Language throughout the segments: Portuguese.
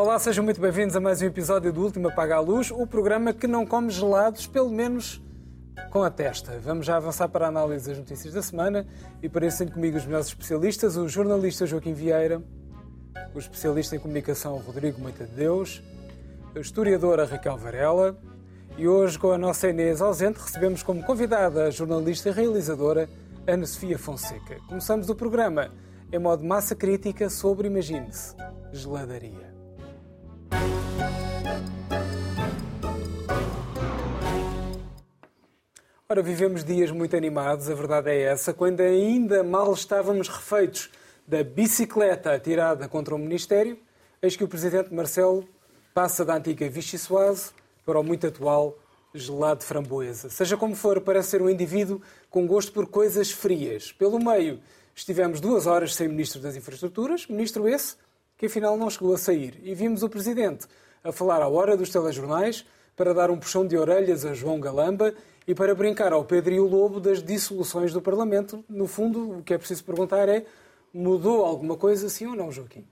Olá, sejam muito bem-vindos a mais um episódio do Último Apaga a Luz, o programa que não come gelados, pelo menos com a testa. Vamos já avançar para a análise das notícias da semana e tenho comigo os melhores especialistas, o jornalista Joaquim Vieira, o especialista em comunicação Rodrigo Moita de Deus, a historiadora Raquel Varela e hoje com a nossa Inês ausente recebemos como convidada a jornalista e realizadora Ana Sofia Fonseca. Começamos o programa em modo massa crítica sobre, imagine-se, geladaria. Ora, vivemos dias muito animados, a verdade é essa, quando ainda mal estávamos refeitos da bicicleta atirada contra o Ministério, eis que o Presidente Marcelo passa da antiga Vichy Soase para o muito atual gelado de framboesa. Seja como for, parece ser um indivíduo com gosto por coisas frias. Pelo meio, estivemos duas horas sem Ministro das Infraestruturas, ministro esse que afinal não chegou a sair. E vimos o Presidente a falar à hora dos telejornais para dar um puxão de orelhas a João Galamba e para brincar ao Pedro e o Lobo das dissoluções do Parlamento. No fundo, o que é preciso perguntar é: mudou alguma coisa, sim ou não, Joaquim?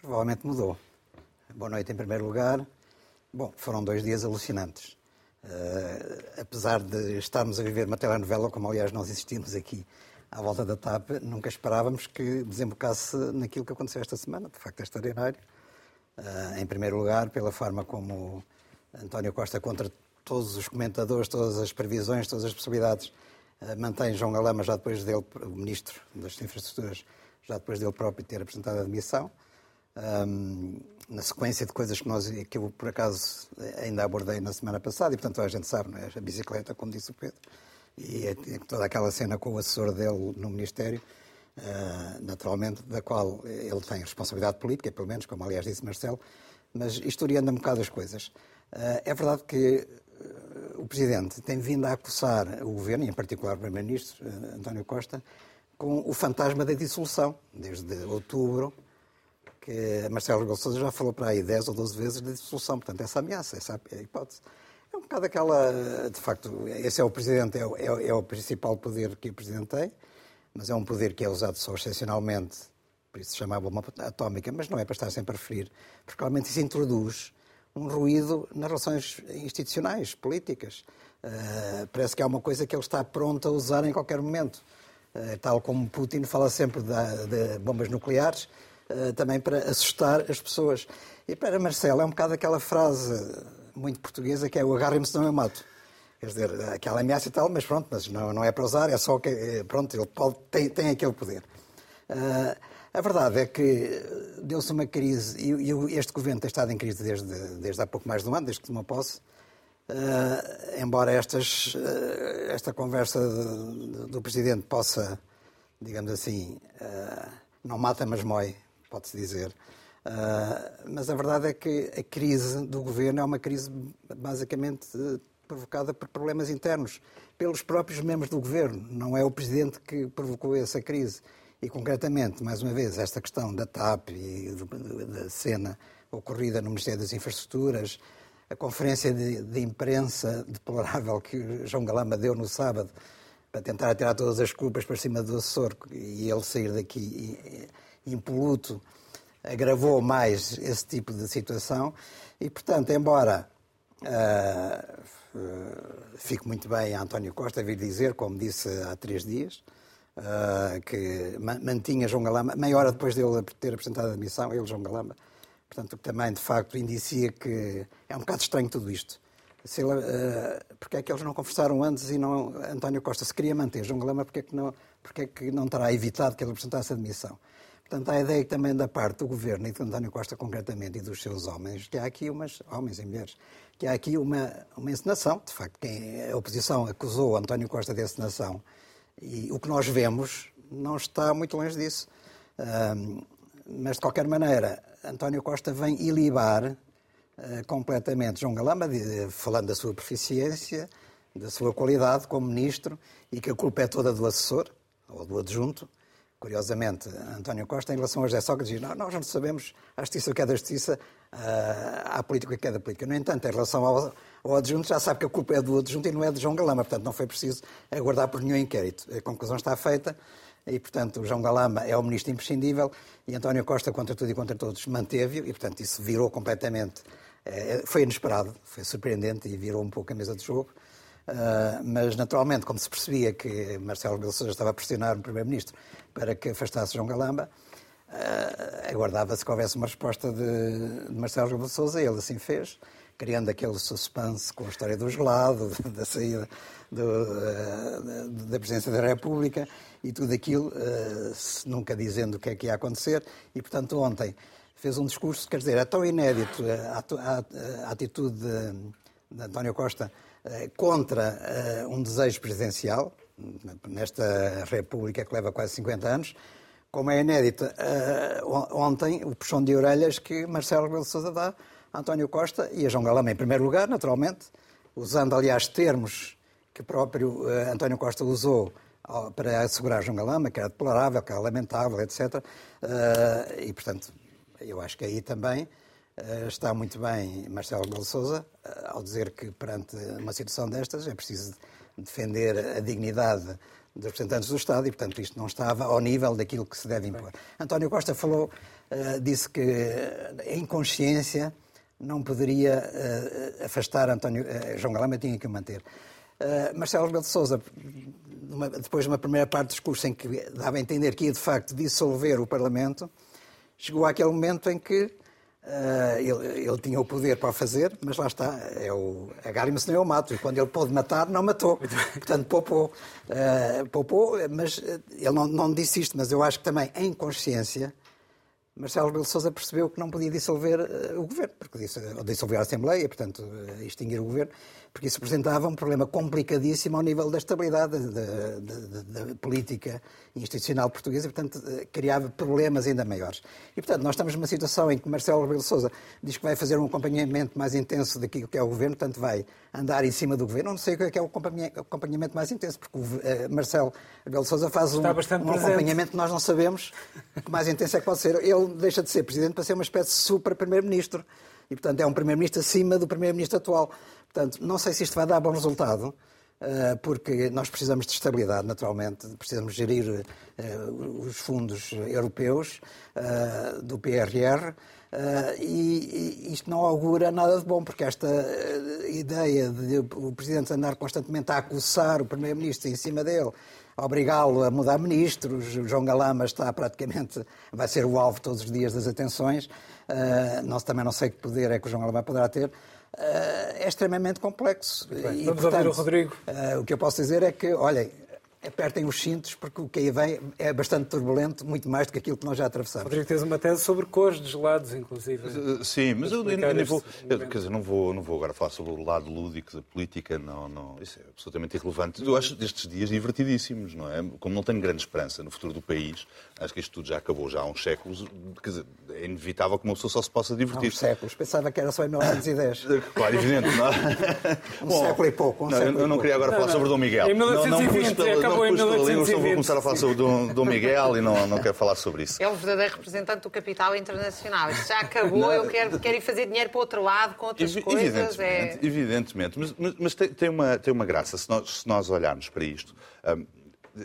Provavelmente mudou. Boa noite, em primeiro lugar. Bom, foram dois dias alucinantes. Uh, apesar de estarmos a viver uma telenovela, como aliás nós existimos aqui à volta da TAP, nunca esperávamos que desembocasse naquilo que aconteceu esta semana. De facto, é extraordinário. Uh, em primeiro lugar, pela forma como António Costa, contra todos os comentadores, todas as previsões, todas as possibilidades, uh, mantém João Galama, já depois dele, o Ministro das Infraestruturas, já depois dele próprio ter apresentado a admissão. Um, na sequência de coisas que, nós, que eu, por acaso, ainda abordei na semana passada, e, portanto, a gente sabe, não é? a bicicleta, como disse o Pedro, e é toda aquela cena com o assessor dele no Ministério, uh, naturalmente, da qual ele tem responsabilidade política, pelo menos, como aliás disse Marcelo, mas historiando um bocado as coisas. Uh, é verdade que uh, o Presidente tem vindo a acusar o Governo, e em particular o Primeiro-Ministro, António Costa, com o fantasma da dissolução, desde outubro que Marcelo Rebelo já falou para aí 10 ou 12 vezes de dissolução. Portanto, essa ameaça, essa hipótese. É um bocado aquela. De facto, esse é o Presidente, é o, é, é o principal poder que o Presidente tem, mas é um poder que é usado só excepcionalmente, por isso se chamava uma atómica, mas não é para estar sempre a referir, porque realmente isso introduz um ruído nas relações institucionais, políticas. Uh, parece que é uma coisa que ele está pronto a usar em qualquer momento. Uh, tal como Putin fala sempre de, de bombas nucleares, eh, também para assustar as pessoas. E para Marcelo é um bocado aquela frase muito portuguesa que é o agarrem-me senão eu mato. Quer dizer, aquela ameaça e tal, mas pronto, mas não, não é para usar, é só que, eh, pronto, ele pode, tem, tem aquele poder. Uh, a verdade é que deu-se uma crise, e, e, este governo tem estado em crise desde, desde há pouco mais de um ano, desde que tomou posse, uh, embora estas, uh, esta conversa do, do Presidente possa, digamos assim, não mata, mas mói, pode-se dizer. Uh, mas a verdade é que a crise do governo é uma crise basicamente provocada por problemas internos, pelos próprios membros do governo. Não é o presidente que provocou essa crise. E, concretamente, mais uma vez, esta questão da TAP e da cena ocorrida no Ministério das Infraestruturas, a conferência de, de imprensa deplorável que João Galamba deu no sábado para tentar tirar todas as culpas para cima do assessor e ele sair daqui impoluto agravou mais esse tipo de situação e, portanto, embora uh, fique muito bem António Costa vir dizer, como disse há três dias, uh, que mantinha João Galamba, meia hora depois dele ter apresentado a admissão, ele, João Galamba, portanto, também, de facto, indicia que é um bocado estranho tudo isto. Se ele, uh, porque é que eles não conversaram antes e não António Costa se queria manter João Galamba, porque é que não, porque é que não terá evitado que ele apresentasse a admissão? Portanto, há a ideia também da parte do governo e de António Costa concretamente e dos seus homens, que há aqui umas, homens e mulheres, que há aqui uma, uma encenação. De facto, quem, a oposição acusou António Costa de encenação e o que nós vemos não está muito longe disso. Um, mas, de qualquer maneira, António Costa vem ilibar uh, completamente João Galamba, de, falando da sua proficiência, da sua qualidade como ministro e que a culpa é toda do assessor ou do adjunto curiosamente, António Costa, em relação a José Sócrates, diz, não, nós não sabemos a justiça o que é da justiça, a política o que é da política. No entanto, em relação ao, ao adjunto, já sabe que a culpa é do adjunto e não é de João Galama, portanto não foi preciso aguardar por nenhum inquérito. A conclusão está feita. e, portanto, o João Galamba é o ministro imprescindível e António Costa, contra tudo e contra todos, manteve-o e, portanto, isso virou completamente. Eh, foi inesperado, foi surpreendente e virou um pouco a mesa de jogo. Uh, mas, naturalmente, como se percebia que Marcelo Rebelo Sousa estava a pressionar o Primeiro-Ministro para que afastasse João Galamba, uh, aguardava-se que houvesse uma resposta de, de Marcelo Rebelo Sousa e ele assim fez, criando aquele suspense com a história do gelado, da saída do, uh, da Presidência da República e tudo aquilo, nunca dizendo o que é que ia acontecer. E, portanto, ontem fez um discurso, quer dizer, é tão inédito a, a, a atitude de, de António Costa contra eh, um desejo presidencial, nesta República que leva quase 50 anos, como é inédito eh, ontem o puxão de orelhas que Marcelo Rebelo de Sousa dá a António Costa e a João Galama em primeiro lugar, naturalmente, usando aliás termos que o próprio António Costa usou para assegurar João Galama, que era deplorável, que era lamentável, etc. E, portanto, eu acho que aí também eh, está muito bem Marcelo Rebelo Sousa eh, ao dizer que perante uma situação destas é preciso defender a dignidade dos representantes do Estado e, portanto, isto não estava ao nível daquilo que se deve impor. António Costa falou, eh, disse que em consciência não poderia afastar António, João Galama, tinha que o manter. Marcelo Rebelo de Sousa, depois de uma primeira parte do discurso em que dava a entender que ia, de facto, dissolver o Parlamento, chegou àquele momento em que Uh, ele, ele, tinha o poder para fazer, mas lá está, é o agarre-me-se não eu mato, e quando ele pôde matar, não matou. Portanto, poupou. Uh, poupou, mas eh, ele não, não, disse isto, mas eu acho que também, em consciência, Marcelo Rebelo de Sousa percebeu que não podia dissolver uh, o governo, porque disse, ou dissolver a Assembleia, portanto, extinguir o governo, porque isso representava um problema complicadíssimo ao nível da estabilidade da, política institucional portuguesa e, portanto, eh, criava problemas ainda maiores. E, portanto, nós estamos numa situação em que Marcelo Rebelo Sousa diz que vai fazer um acompanhamento mais intenso daquilo que é o governo, portanto, vai andar em cima do governo. Não sei o que é, o acompanhamento mais intenso, porque o uh, Marcelo Rebelo Sousa faz um, um acompanhamento que nós não sabemos que mais intenso é que pode ser. Ele deixa de ser presidente para ser uma espécie de super primeiro-ministro. E, portanto, é um primeiro-ministro acima do primeiro-ministro atual. Portanto, não sei se isto vai dar bom resultado, eh, porque nós precisamos de estabilidade, naturalmente, precisamos gerir eh, os fundos europeus eh, do PRR. e isto não augura nada de bom, porque esta ideia de o Presidente andar constantemente a acusar o Primeiro-Ministro em cima dele, obrigá-lo a mudar ministros, o João Galama está praticamente, vai ser o alvo todos os dias das atenções, nós também não sei que poder é que o João Galama poderá ter, é extremamente complexo. E, vamos portanto, ouvir o Rodrigo. Uh, o que eu posso dizer é que, olhem, apertem os cintos, porque o que aí vem é bastante turbulento, muito mais do que aquilo que nós já atravessamos. Rodrigo, tens uma tese sobre cores de gelados, inclusive. Eh, sim, mas eu, eu, eu, vou, eu, quer dizer, não, vou, não vou agora falar sobre o lado lúdico da política, não, não, isso é absolutamente irrelevante. Eu acho estes dias divertidíssimos, não é? Como não tenho grande esperança no futuro do país, acho que isto tudo já acabou já há uns séculos, quer dizer, é inevitável que uma pessoa só se possa divertir. Há uns séculos, pensava que era só em 1910. claro, evidente, não é? Um Bom, século e pouco. Um não, século eu não queria agora falar sobre Dom Miguel. Em 1920, não, não acabou em 1920 só vou começar a falar sobre o Dom Miguel e não, não quero falar sobre isso. É o verdadeiro representante do capital internacional. Isto já acabou, não, eu quero, quero ir fazer dinheiro para o outro lado, com outras evidentemente, coisas. É... Evidentemente, mas, mas, mas tem, tem, uma, tem uma graça se nós, se nós olharmos para isto. Um,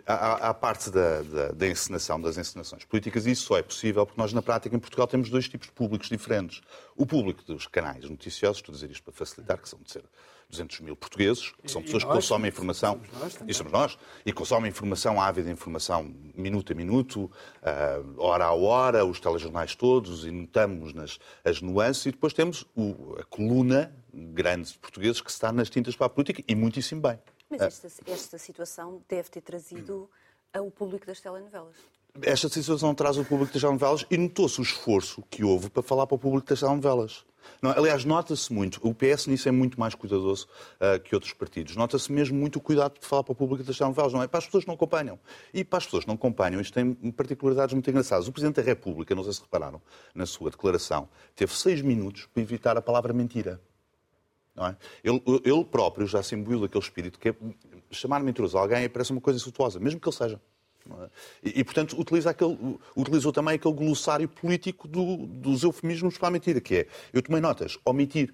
Há, parte da, da, da, encenação, das encenações políticas, isso só é possível porque nós, na prática, em Portugal, temos dois tipos de públicos diferentes. O público dos canais noticiosos, estou a dizer isto para facilitar, que são de ser 200 mil portugueses, que são pessoas que consomem informação, e somos nós, e consomem informação, ávida informação, minuto a minuto, uh, hora a hora, os telejornais todos, e notamos nas, as nuances, e depois temos o, a coluna grande de portugueses que está nas tintas para a política, e muitíssimo bem. Mas esta, esta situação deve ter trazido o público das telenovelas. Esta situação traz o público das telenovelas e notou-se o esforço que houve para falar para o público das telenovelas. Não, aliás, nota-se muito, o PS nisso é muito mais cuidadoso uh, que outros partidos. Nota-se mesmo muito o cuidado de falar para o público das telenovelas, não é? Para as pessoas que não acompanham. E para as pessoas que não acompanham, isto tem particularidades muito engraçadas. O Presidente da República, não sei se repararam, na sua declaração, teve seis minutos para evitar a palavra mentira. É? Ele, ele, próprio já se imbuiu daquele espírito que é, chamar mentiroso alguém parece uma coisa insultuosa, mesmo que ele seja. É? E, e, portanto, utiliza aquele, utilizou também aquele glossário político do, dos eufemismos para a mentira, que é, eu tomei notas, omitir.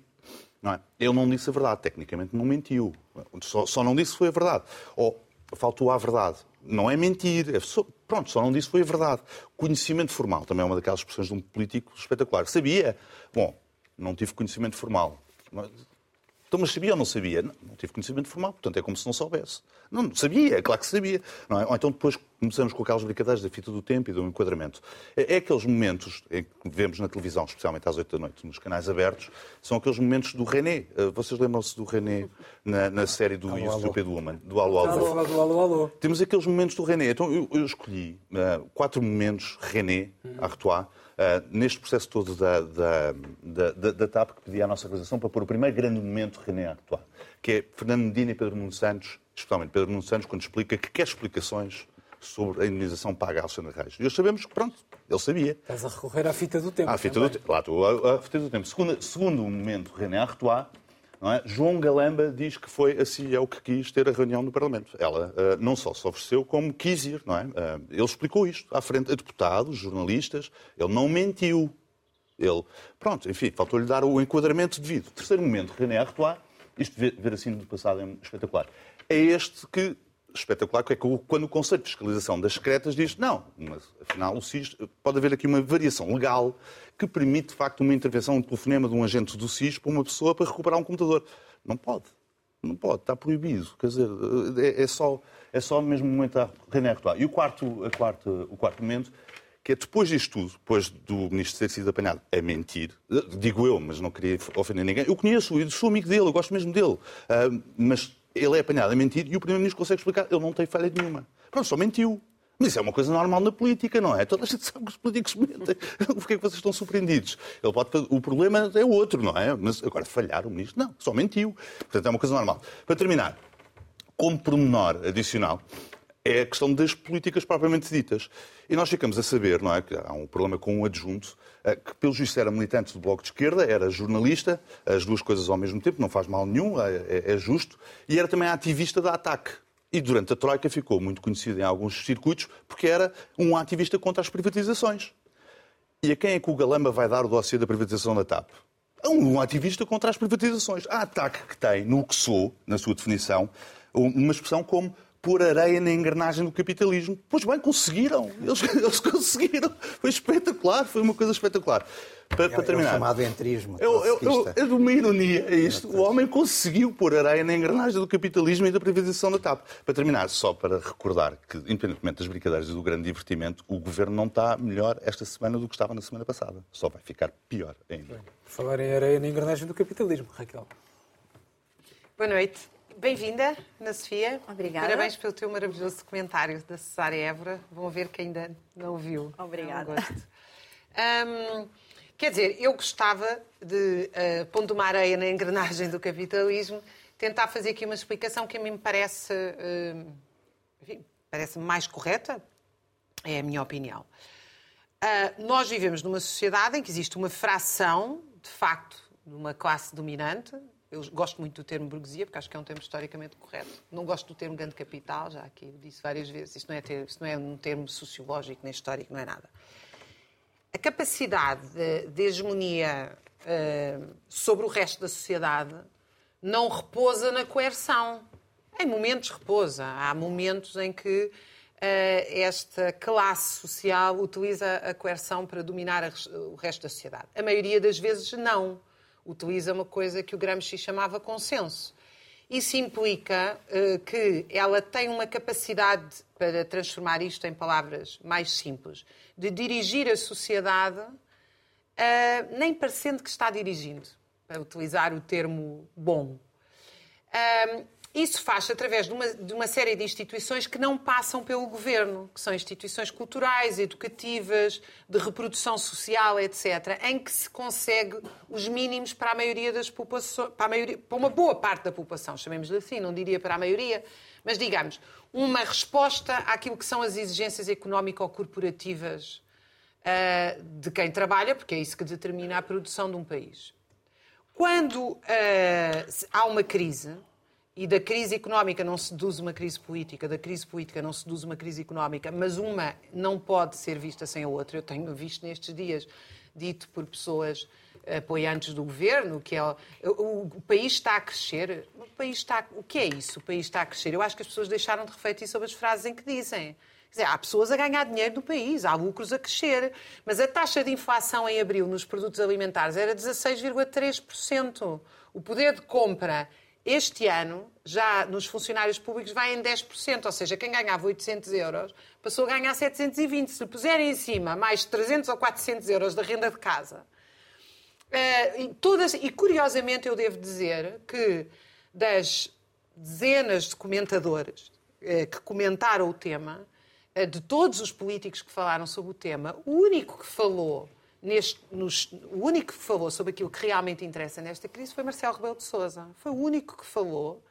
Não é? Ele não disse a verdade, tecnicamente não mentiu. Só, só não disse foi a verdade. Ou faltou à verdade. Não é mentir. É só, pronto, só não disse foi a verdade. Conhecimento formal também é uma daquelas expressões de um político espetacular. Sabia? Bom, não tive conhecimento formal. Então, mas sabia ou não sabia? Não, não tive conhecimento formal, portanto é como se não soubesse. Não, sabia, é claro que sabia. Não é? Ou então depois começamos com aquelas brincadeiras da fita do tempo e do enquadramento. É, é aqueles momentos em que vemos na televisão, especialmente às 8 da noite, nos canais abertos, são aqueles momentos do René. Eh, vocês lembram-se do René na, na série do You Stupid Woman? Do Alô Alô. Do Alô Alô. Temos aqueles momentos do René. Então eu, eu escolhi uh, quatro momentos René, hum. Artois, Uh, neste processo todo da, da, da, da, TAP, que pedia a nossa realização para pôr o primeiro grande momento René Artois, que é Fernando Medina e Pedro Nuno Santos, especialmente Pedro Nuno Santos, quando explica que quer explicações sobre a indenização paga a Alexandre Reis. E nós sabemos que, pronto, ele sabia. Estás a recorrer à fita do tempo. À fita também. do tempo. Lá estou, à, fita do tempo. Segundo, segundo momento, René Artois, é? João Galamba diz que foi a CEO que quis ter a reunião no Parlamento. Ela uh, não só se ofereceu, como quis ir. Não é? Uh, ele explicou isto à frente a deputados, jornalistas. Ele não mentiu. Ele, pronto, enfim, faltou-lhe dar o enquadramento devido. Terceiro momento, René Artois, isto ver, ver assim do passado é espetacular. É este que espetacular, que é quando o Conselho de Fiscalização das Secretas diz não, mas afinal o SIS, pode haver aqui uma variação legal que permite, de facto, uma intervenção, um telefonema de um agente do SIS para uma pessoa para recuperar um computador. Não pode. Não pode, está proibido. Quer dizer, é, é só, é só mesmo momento a René. E o quarto, a quarto, o quarto momento, que é depois disto tudo, depois do ministro ter sido apanhado a mentir, digo eu, mas não queria ofender ninguém, eu conheço, eu sou amigo dele, eu gosto mesmo dele, uh, mas ele é apanhado a mentir e o Primeiro-Ministro consegue explicar. Ele não tem falha nenhuma. Pronto, só mentiu. Mas isso é uma coisa normal na política, não é? Toda a gente sabe que os políticos mentem. Porquê é que vocês estão surpreendidos? Ele pode... O problema é outro, não é? Mas agora falhar o ministro, não, só mentiu. Portanto, é uma coisa normal. Para terminar, como pormenor adicional, é a questão das políticas propriamente ditas. E nós ficamos a saber, não é, que há um problema com um adjunto, eh, que pelo juízo era militante do Bloco de Esquerda, era jornalista, as duas coisas ao mesmo tempo, não faz mal nenhum, é, é, é justo, e era também ativista da ATAC. E durante a Troika ficou muito conhecido em alguns circuitos porque era um ativista contra as privatizações. E a quem é que o Galamba vai dar o dossiê da privatização da TAP? A um ativista contra as privatizações. A ATAC que tem, no que sou, na sua definição, uma expressão como pôr areia na engrenagem do capitalismo. Pois bem, conseguiram. Eles, eles conseguiram. Foi espetacular, foi uma coisa espetacular. Para, é, para terminar. É o chamado entrismo. É, é, é de uma ironia é isto. O homem conseguiu pôr areia na engrenagem do capitalismo e da privatização da TAP. Para terminar, só para recordar que, independentemente das brincadeiras e do grande divertimento, o governo não está melhor esta semana do que estava na semana passada. Só vai ficar pior ainda. Falar em areia na engrenagem do capitalismo, Raquel. Boa noite. Bem-vinda, Ana Sofia. Obrigada. Parabéns pelo teu maravilhoso documentário da Cesária Évora. Vão ver que ainda não viu. Obrigada. É um um, quer dizer, eu gostava de, uh, pondo uma areia na engrenagem do capitalismo, tentar fazer aqui uma explicação que a mim me parece, uh, enfim, parece mais correta. É a minha opinião. Uh, nós vivemos numa sociedade em que existe uma fração, de facto, de uma classe dominante, eu gosto muito do termo burguesia, porque acho que é um termo historicamente correto. Não gosto do termo grande capital, já aqui disse várias vezes. Isto não é, isto não é um termo sociológico nem histórico, não é nada. A capacidade de, de hegemonia uh, sobre o resto da sociedade não repousa na coerção. Em momentos repousa. Há momentos em que uh, esta classe social utiliza a coerção para dominar o resto da sociedade. A maioria das vezes não utiliza uma coisa que o Gramsci chamava consenso. Isso implica uh, que ela tem uma capacidade, para transformar isto em palavras mais simples, de dirigir a sociedade, uh, nem parecendo que está dirigindo, para utilizar o termo bom. Isso faz através de uma, de uma, série de instituições que não passam pelo governo, que são instituições culturais, educativas, de reprodução social, etc., em que se consegue os mínimos para a maioria das populações, para, maioria, para uma boa parte da população, chamemos-lhe assim, não diria para a maioria, mas digamos, uma resposta àquilo que são as exigências económico-corporativas uh, de quem trabalha, porque é isso que determina a produção de um país. Quando uh, há uma crise, e da crise económica não se deduz uma crise política, da crise política não se deduz uma crise económica, mas uma não pode ser vista sem a outra. Eu tenho visto nestes dias, dito por pessoas apoiantes do governo, que é o, o, país está a crescer. O país está, o que é isso? O país está a crescer. Eu acho que as pessoas deixaram de refletir sobre as frases em que dizem. Quer dizer, há pessoas a ganhar dinheiro no país, há lucros a crescer, mas a taxa de inflação em abril nos produtos alimentares era 16,3%. O poder de compra este ano, já nos funcionários públicos, vai em 10%, ou seja, quem ganhava 800 euros passou a ganhar 720. Se puserem em cima mais 300 ou 400 euros da renda de casa, Uh, e, todas, e curiosamente eu devo dizer que das dezenas de comentadores uh, que comentaram o tema, uh, de todos os políticos que falaram sobre o tema, o único que falou neste, nos, o único que falou sobre aquilo que realmente interessa nesta crise foi Marcelo Rebelo de Sousa. Foi o único que falou.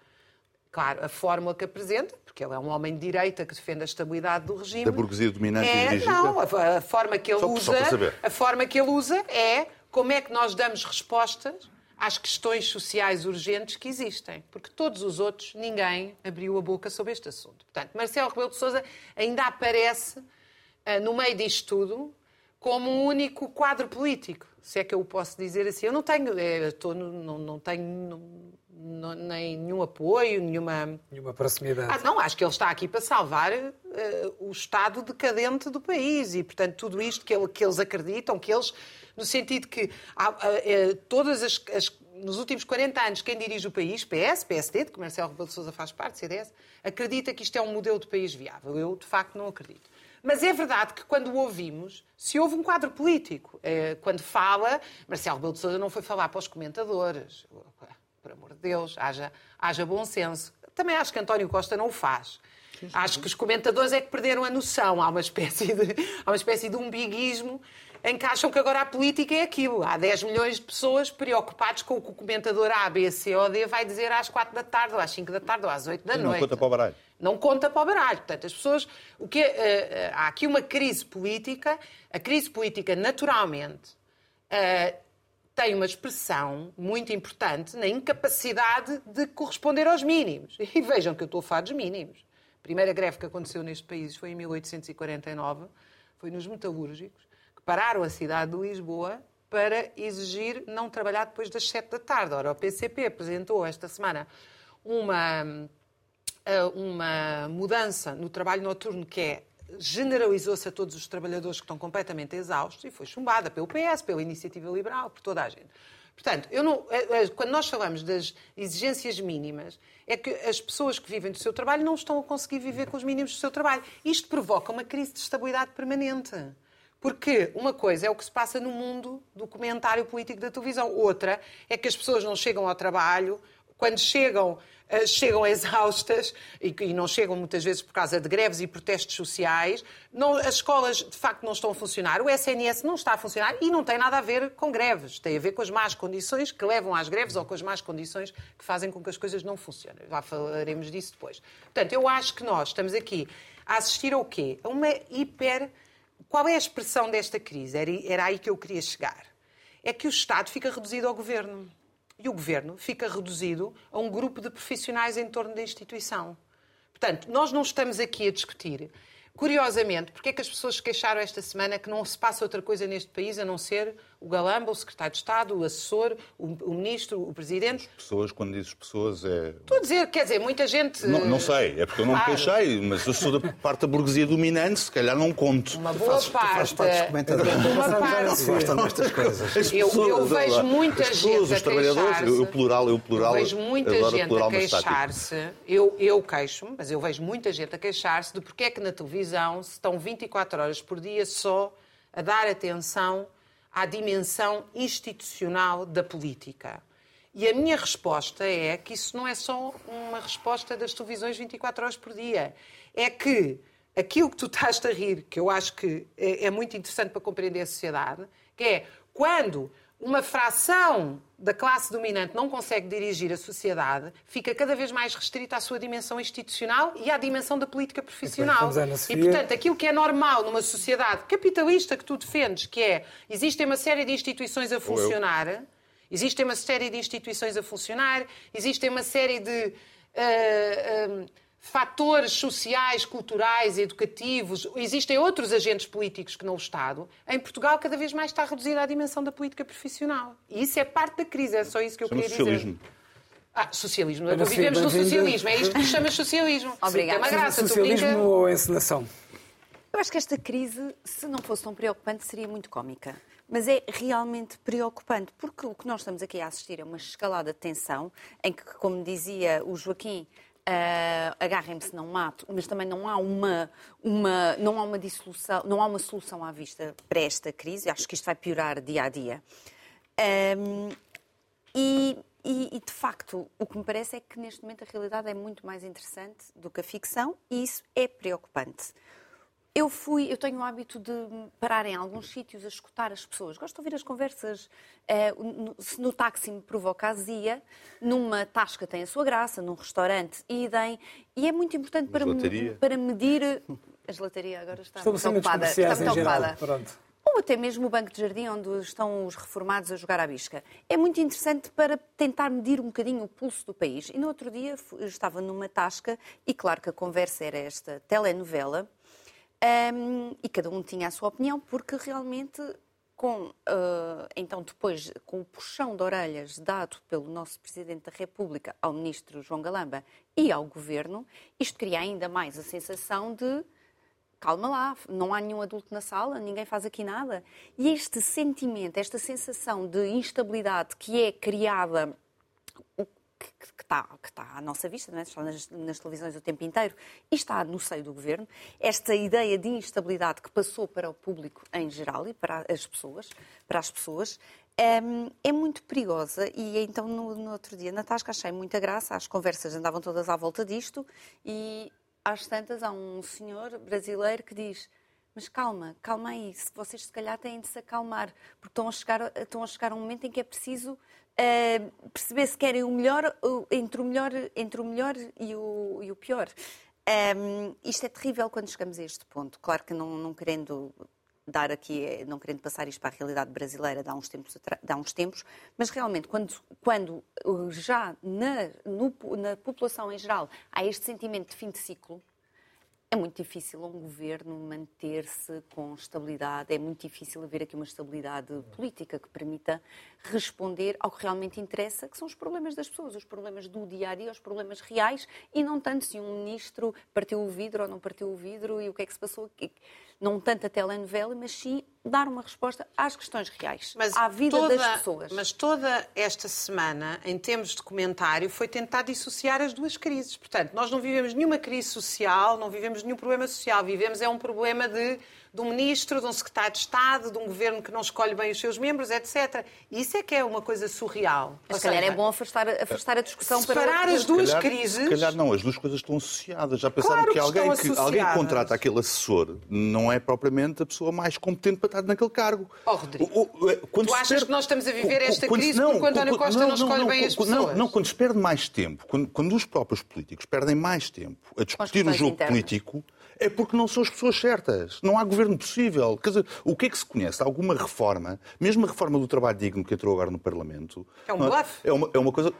Claro, a fórmula que apresenta, porque ele é um homem de direita que defende a estabilidade do regime. Da burguesia dominante é, dirigida? Não, a, a forma que ele só, usa, só a forma que ele usa é como é que nós damos respostas às questões sociais urgentes que existem. Porque todos os outros, ninguém abriu a boca sobre este assunto. Portanto, Marcelo Rebelo de Sousa ainda aparece uh, no meio disto tudo como um único quadro político, se é que eu o posso dizer assim. Eu não tenho, é, estou, não, não tenho não, nem nenhum apoio, nenhuma... Nenhuma proximidade. Ah, não, acho que ele está aqui para salvar uh, o estado decadente do país e, portanto, tudo isto que, ele, que eles acreditam, que eles no sentido que há, é, todas as, as, nos últimos 40 anos, quem dirige o país, PS, PSD, de que Marcelo Rebelo de Sousa faz parte, CDS, acredita que isto é um modelo de país viável. Eu, de facto, não acredito. Mas é verdade que quando o ouvimos, se houve um quadro político. É, quando fala, Marcelo Rebelo de Sousa não foi falar para os comentadores. Por amor de Deus, haja, haja bom senso. Também acho que António Costa não o faz. Acho que os comentadores é que perderam a noção. Há uma espécie de, há uma espécie de umbiguismo em que acham que agora a política é aquilo. Há 10 milhões de pessoas preocupados com o que o comentador A, B, C ou D vai dizer às 4 da tarde, ou às 5 da tarde, ou às 8 da noite. Não conta para o baralho. Não conta para o baralho. Portanto, as pessoas. O que, uh, uh, há aqui uma crise política. A crise política, naturalmente, uh, tem uma expressão muito importante na incapacidade de corresponder aos mínimos. E vejam que eu estou a falar dos mínimos. A primeira greve que aconteceu neste país foi em 1849, foi nos metalúrgicos pararam a cidade de Lisboa para exigir não trabalhar depois das 7 da tarde. Ora, o PCP apresentou esta semana uma, eh, uma mudança no trabalho noturno que é generalizou-se a todos os trabalhadores que estão completamente exaustos e foi chumbada pelo PS, pela Iniciativa Liberal, por toda a gente. Portanto, não, eh, eh, quando nós falamos das exigências mínimas, é que as pessoas que vivem do seu trabalho não estão a conseguir viver com os mínimos do seu trabalho. Isto provoca uma crise de estabilidade permanente. Porque uma coisa é o que se passa no mundo do comentário político da televisão, outra é que as pessoas não chegam ao trabalho, quando chegam, eh, chegam exaustas e não chegam muitas vezes por causa de greves e protestos sociais. Não, as escolas de facto não estão a funcionar, o SNS não está a funcionar e não tem nada a ver com greves, tem a ver com as más condições que levam às greves ou com as más condições que fazem com que as coisas não funcionem. Já falaremos disso depois. Portanto, eu acho que nós estamos aqui a assistir ao quê? A uma hiper qual é a expressão desta crise? Era, era aí que eu queria chegar. É que o Estado fica reduzido ao governo. E o governo fica reduzido a um grupo de profissionais em torno da instituição. Portanto, nós não estamos aqui a discutir Curiosamente, porque é que as pessoas queixaram esta semana que não se passa outra coisa neste país a não ser o Galamba, o secretário de Estado, o assessor, o, o ministro, o presidente? As pessoas, quando dizes pessoas, é. Estou a dizer, quer dizer, muita gente. Não, não sei, é porque eu não claro. me queixei, mas eu sou da parte da burguesia dominante, se calhar não conto. Uma boa tu parte. Fazes parte dos comentadores. Uma parte. Gostam destas coisas. Eu, eu vejo muita as pessoas, gente os trabalhadores, eu, o plural, eu plural. Eu vejo muita gente a queixar-se. Eu, eu queixo-me, mas eu vejo muita gente a queixar-se de porque é que na televisão se estão 24 horas por dia só a dar atenção à dimensão institucional da política. E a minha resposta é que isso não é só uma resposta das televisões 24 horas por dia. É que aquilo que tu estás a rir, que eu acho que é, é muito interessante para compreender a sociedade, que é quando uma fração da classe dominante não consegue dirigir a sociedade, fica cada vez mais restrita à sua dimensão institucional e à dimensão da política profissional. E, portanto, aquilo que é normal numa sociedade capitalista que tu defendes, que é existem uma série de instituições a funcionar, existem uma série de instituições a funcionar, existem uma série de uh, uh, fatores sociais, culturais, educativos, existem outros agentes políticos que não o Estado, em Portugal cada vez mais está reduzida a dimensão da política profissional. E isso é parte da crise, é só isso que eu queria socialismo. dizer. Ah, socialismo. Vivemos no socialismo. É isto que chama socialismo. Obrigada. Tem uma graça, Socialismo brinca- ou encenação? Eu acho que esta crise, se não fosse tão preocupante, seria muito cómica. Mas é realmente preocupante, porque o que nós estamos aqui a assistir é uma escalada de tensão, em que, como dizia o Joaquim, ah, agarrem-me se não mato, mas também não há uma, uma, não há uma dissolução, não há uma solução à vista para esta crise. Acho que isto vai piorar dia a dia. Ahm, e, e- e, de facto, o que me parece é que neste momento a realidade é muito mais interessante do que a ficção e isso é preocupante. Eu fui, eu tenho o hábito de parar em alguns sítios a escutar as pessoas. Gosto de ouvir as conversas. Eh, no- se no táxi me provoca azia, numa tasca tem a sua graça, num restaurante idem. E é muito importante para, me- para medir. A gelataria agora está muito ocupada. Está muito ocupada Pronto. ou até mesmo o banco de jardim onde estão os reformados a jogar à bisca. É muito interessante para tentar medir um bocadinho o pulso do país. E no outro dia estava numa tasca e claro que a conversa era esta telenovela hum, e cada um tinha a sua opinião porque realmente com ah, então depois com o puxão de orelhas dado pelo nosso Presidente da República ao Ministro João Galamba e ao Governo, isto cria ainda mais a sensação de calma lá, não há nenhum adulto na sala, ninguém faz aqui nada. E este sentimento, esta sensação de instabilidade que é criada, que, que está, que está à nossa vista, é? está nas, nas televisões o tempo inteiro, e está no seio do governo, esta ideia de instabilidade que passou para o público em geral e para as pessoas, para as pessoas, hum, é muito perigosa. E então no, no outro dia na Tasca achei muita graça, as conversas andavam todas à volta disto e às tantas há um senhor brasileiro que diz mas calma, calma aí, vocês se calhar têm de se acalmar, porque estão a chegar, estão a, chegar a um momento em que é preciso eh, perceber se querem o melhor, entre o melhor, entre o melhor e, o, e o pior. Ehm, isto é terrível quando chegamos a este ponto. Claro que não, não querendo dar aqui, eh, não querendo passar isto para a realidade brasileira de há uns tempos, há uns tempos mas realmente quando, quando uh, já na, no- na população em geral há este sentimento de fim de ciclo, é muito difícil um governo manter-se com estabilidade, é muito difícil haver aqui uma estabilidade política que permita responder ao que realmente interessa, que são os problemas das pessoas, os problemas do dia a dia, os problemas reais, e não tanto se um ministro partiu o vidro ou não partiu o vidro e o que é que se passou aqui. Não tanto a telenovela, mas sim dar uma resposta às questões reais, à vida toda- das pessoas. Mas toda esta semana, em termos de comentário, foi tentar dissociar as duas crises. Portanto, nós não vivemos nenhuma crise social, não vivemos nenhum problema social. Vivemos é um problema de, de um ministro, de um secretário de Estado, de um governo que não escolhe bem os seus membros, etc. Isso é que é uma coisa surreal. Mas se calhar é bom afastar, afastar a discussão para Separar as duas calhar- crises. Se calhar não, as duas coisas estão associadas. Já pensaram Claro que, que alguém, que alguém contrata aquele assessor não é propriamente a pessoa mais competente para estar naquele cargo. Oh, Rodrigo, O- o- é, quando tu achas perde- que nós estamos a viver esta quando- crise porque o António Costa não escolhe bem as não, pessoas? Não, quando se perde mais tempo, quando, quando os próprios políticos perdem mais tempo a discutir o jogo internas. político, é porque não são as pessoas certas. Não há governo possível. Quer dizer, o que é que se conhece? Alguma reforma, mesmo a reforma do trabalho digno que entrou agora no Parlamento. É um não bluff. É uma, é uma coisa.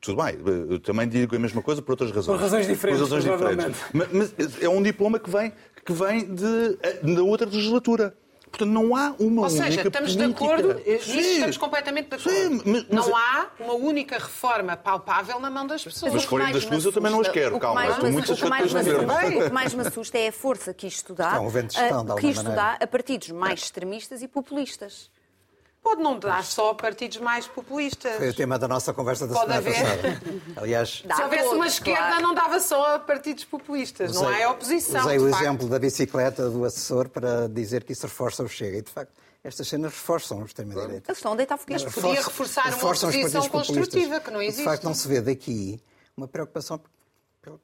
Tudo bem, eu também digo a mesma coisa por outras razões. Por razões diferentes, Por razões diferentes. Mas, mas é um diploma que vem, que vem de, da outra legislatura. Portanto, não há uma Ou seja, única estamos política. de acordo, nisso Sim. estamos completamente de acordo. Sim, mas- mas- não há uma única reforma palpável na mão das pessoas. Mas o que escolhem mais das me tuas eu também não as assusta- quero, calma, mais estou muito o que mais assusta-. O que mais me assusta é a força que isto dá, É um vento de gestão, de a- alguma que isto dá a partidos mais extremistas e populistas. Pode não dar só a partidos mais populistas. Foi o tema da nossa conversa da Pode semana haver. passada. Aliás, Dá Se houvesse uma esquerda, claro. não dava só a partidos populistas. não usei- é oposição. Usei o facto. exemplo da bicicleta do assessor para dizer que isso reforça o Chega. E, de facto, estas cenas reforçam o extremo-direita. Eles estão a deitar foguetes. Mas podia reforçar uma oposição construtiva, que não existe. De facto, não se vê daqui uma preocupação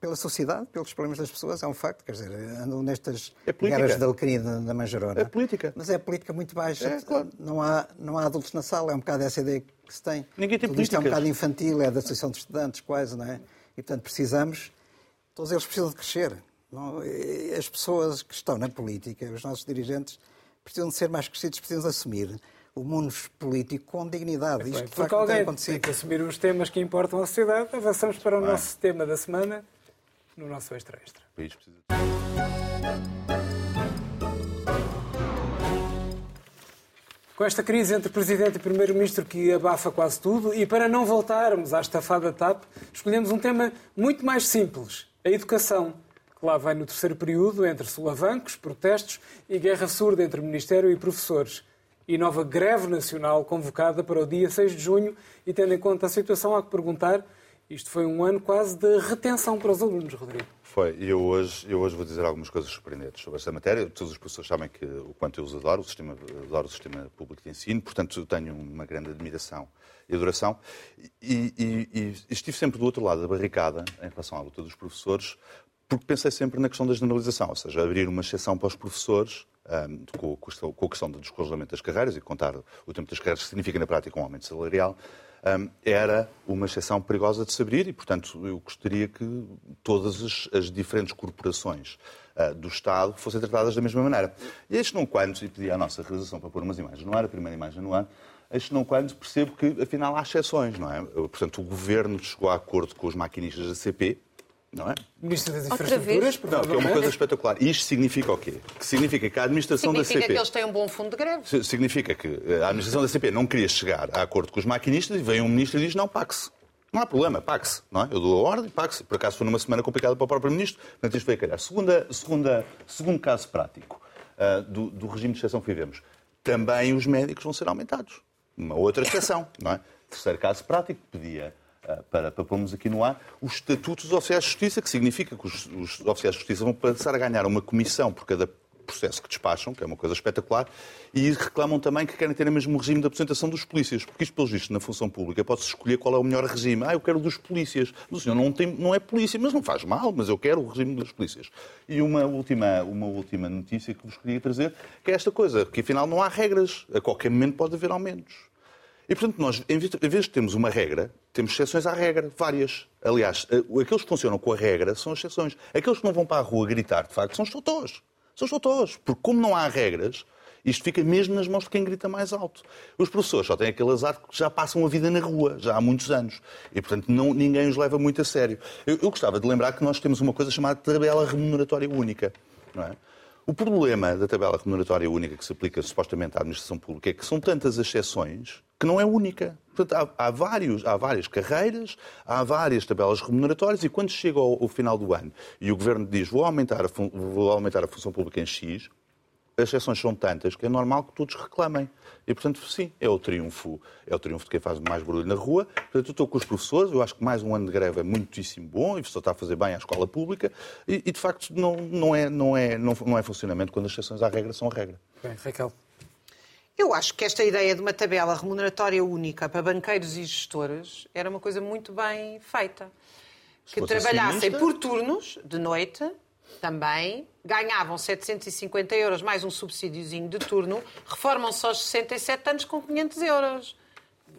pela- sociedade, pelos problemas das pessoas. É um facto. Quer dizer, andam nestas É guerras da Alecrim da, da Manjarona. É política. Mas é política muito baixa. É, claro. não, há, não há adultos na sala. É um bocado essa ideia que se tem. Ninguém tem Tudo isto é um bocado infantil, é da Associação de Estudantes, quase, não é? E, portanto, precisamos... Todos eles precisam de crescer. Não- As pessoas que estão na política, os nossos dirigentes, precisam de ser mais crescidos, precisam de assumir o mundo político com dignidade. Isto, Bem, de porque facto, alguém tem que assumir os temas que importam à sociedade. Avançamos para o nosso tema da semana. no nosso Extra Extra. O país precisa. Com esta crise entre Presidente e Primeiro-Ministro que abafa quase tudo, e para não voltarmos à estafada TAP, escolhemos um tema muito mais simples: a educação, que lá vai no terceiro período entre solavancos, protestos e guerra surda entre Ministério e professores. E nova greve nacional convocada para o dia 6 de junho, e tendo em conta a situação, há que perguntar: isto foi um ano quase de retenção para os alunos, Rodrigo. Foi. E eu hoje, eu hoje vou dizer algumas coisas surpreendentes sobre esta matéria. Todos os professores sabem que, o quanto eu os adoro, o sistema, adoro o sistema público de ensino, portanto tenho uma grande admiração e adoração. E, e, e estive sempre do outro lado da barricada em relação à luta dos professores, porque pensei sempre na questão da generalização, ou seja, abrir uma exceção para os professores com, com, a questão do descongelamento das carreiras e contar o tempo das carreiras, significa na prática um aumento salarial, era uma exceção perigosa de se abrir e, portanto, eu gostaria que todas as, as diferentes corporações uh, do Estado fossem tratadas da mesma maneira. E este não quando, e pedi à nossa realização para pôr umas imagens no ar, a primeira imagem no ar, este não quando percebo que, afinal, há exceções, não é? Portanto, o Governo chegou a acordo com os maquinistas da CP, não é? Ministro das Outra Infraestruturas, vez? Não, que é uma coisa espetacular. Isto significa o quê? Que significa que a administração Significa da CP... que eles têm um bom fundo de greve. Si- Significa que a administração da CP não queria chegar a acordo com os maquinistas e vem um ministro e diz não, pague-se. Não há problema, pague-se. Não é? Eu dou a ordem, pague-se. Por acaso foi numa semana complicada para o próprio ministro, portanto isto foi a calhar. Segunda, segunda, segundo caso prático ah, do, do regime de exceção que vivemos. Também os médicos vão ser aumentados. Uma outra exceção, não é? Terceiro caso prático, pedia para, para pormos aqui no ar, o Estatuto dos Oficiais de Justiça, que significa que os, os oficiais de Justiça vão passar a ganhar uma comissão por cada processo que despacham, que é uma coisa espetacular, e reclamam também que querem ter o mesmo regime de apresentação dos polícias, porque isto, pelos vistos, na função pública pode-se escolher qual é o melhor regime. Ah, eu quero dos polícias. O senhor não, tem, não é polícia, mas não faz mal, mas eu quero o regime dos polícias. E uma última, uma última notícia que vos queria trazer, que é esta coisa, que afinal não há regras. A qualquer momento pode haver aumentos. E, portanto, nós, em vez de termos uma regra, temos exceções à regra, várias. Aliás, eh, aqueles que funcionam com a regra são exceções. Aqueles que não vão para a rua gritar, de facto, são totós. São totós. Porque, como não há regras, isto fica mesmo nas mãos de quem grita mais alto. Os professores só têm aquele azar que já passam a vida na rua, já há muitos anos. E, portanto, não, ninguém os leva muito a sério. Eu, eu gostava de lembrar que nós temos uma coisa chamada tabela remuneratória única. Não é? O problema da tabela remuneratória única que se aplica supostamente à administração pública é que são tantas exceções que não é única. Portanto, há, há vários, há várias carreiras, há várias tabelas remuneratórias e quando chega ao, ao final do ano e o Governo diz vou aumentar, a vou aumentar a função pública em X, as exceções são tantas que é normal que todos reclamem. E, portanto, sim, é o triunfo, é o triunfo de quem faz mais barulho na rua. Portanto, eu estou com os professores, eu acho que mais um ano de greve é muitíssimo bom e só está a fazer bem à escola pública e, e, de facto, não, não, é, não, é, não, não é funcionamento quando as exceções à regra são a regra. Bem, Raquel. Eu acho que esta ideia de uma tabela remuneratória única para banqueiros e gestores era uma coisa muito bem feita. Que fosse trabalhassem por turnos, de noite, também, ganhavam 750 euros mais um subsídiozinho de turno, reformam-se aos 67 anos com 500 euros.